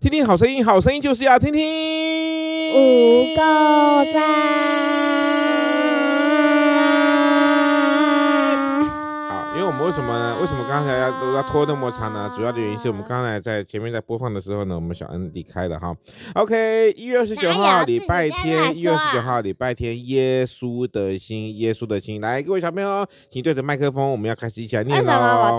听听好声音，好声音就是要听听五个赞。为什么呢？为什么刚才要都要拖那么长呢？主要的原因是我们刚才在前面在播放的时候呢，我们小恩离开了哈。OK，一月二十九号礼拜天，一月二十九号礼拜天，耶稣的心，耶稣的心，来，各位小朋友，请对着麦克风，我们要开始一起来念喽。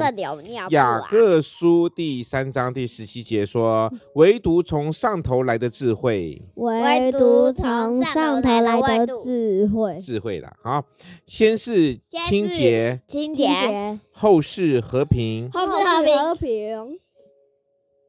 雅各书第三章第十七节说：“唯独从上头来的智慧，唯独从上头来的智慧，智慧啦。好，先是清洁，清洁。”后世和平，后世和平。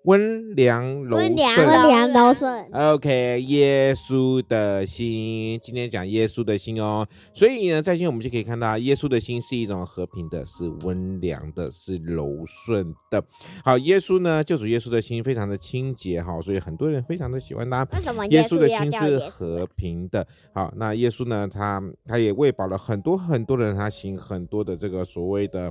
温良柔顺，温良柔顺。OK，耶稣的心，今天讲耶稣的心哦。所以呢，在今天我们就可以看到，耶稣的心是一种和平的，是温良的，是柔顺的。好，耶稣呢，救主耶稣的心非常的清洁哈，所以很多人非常的喜欢他。为什么耶稣的心是和平的？好，那耶稣呢，他他也喂饱了很多很多人，他行很多的这个所谓的。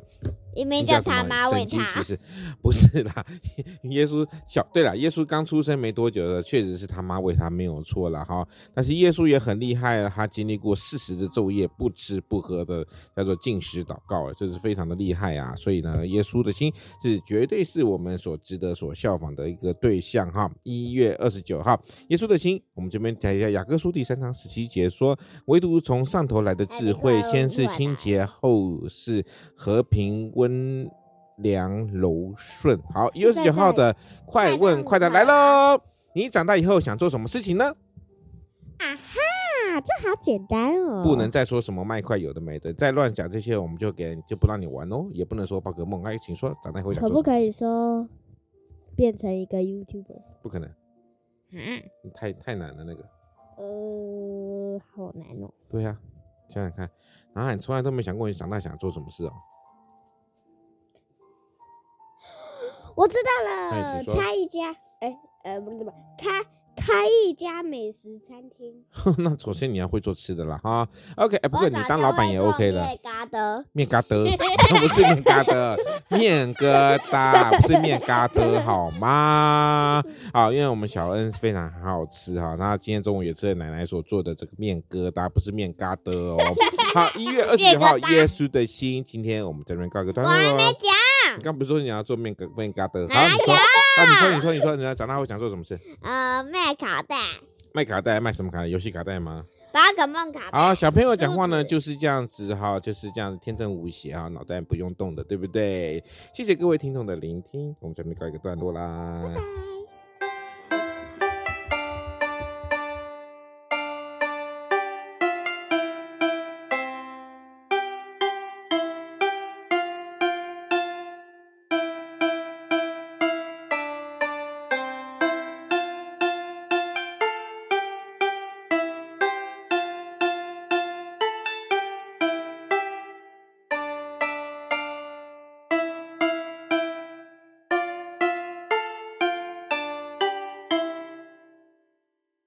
因为叫他妈喂他，其实不是啦。耶稣小对了，耶稣刚出生没多久的，确实是他妈喂他没有错了哈。但是耶稣也很厉害了，他经历过四十的昼夜不吃不喝的，叫做禁食祷告，这是非常的厉害啊。所以呢，耶稣的心是绝对是我们所值得所效仿的一个对象哈。一月二十九号，耶稣的心，我们这边讲一下雅各书第三章十七节说，唯独从上头来的智慧，先是清洁，后是和平。温良柔顺，好，一月二十九号的快问快答来喽！你长大以后想做什么事情呢？啊哈，这好简单哦！不能再说什么卖块有的没的，再乱讲这些，我们就给就不让你玩哦。也不能说宝可梦，哎，请说，长大以后？可不可以说变成一个 YouTuber？不可能，嗯，太太难了那个。呃，好难哦。对呀、啊，想想看，然后你从来都没想过你长大想做什么事哦。我知道了，开一家，哎，呃，不不不，开开一家美食餐厅。那首先你要会做吃的啦，哈。OK，哎，不过你当老板也 OK 的。面疙瘩，面疙瘩，不是面疙瘩，面疙瘩不是面疙瘩，好吗？好，因为我们小恩非常很好吃哈，那今天中午也吃了奶奶所做的这个面疙瘩，不是面疙瘩哦。好，一月二十九号，耶稣的心，今天我们这边告一个段落。我还没讲。你刚不是说你要做面疙面疙瘩？好，你说，啊，你说，你说，你说，你要长大后想做什么事？呃，卖卡带。卖卡带，卖什么卡带？游戏卡带吗？宝可梦卡带。好，小朋友讲话呢就是这样子哈，就是这样子天真无邪啊，脑袋不用动的，对不对？谢谢各位听众的聆听，我们准备告一个段落啦。拜拜。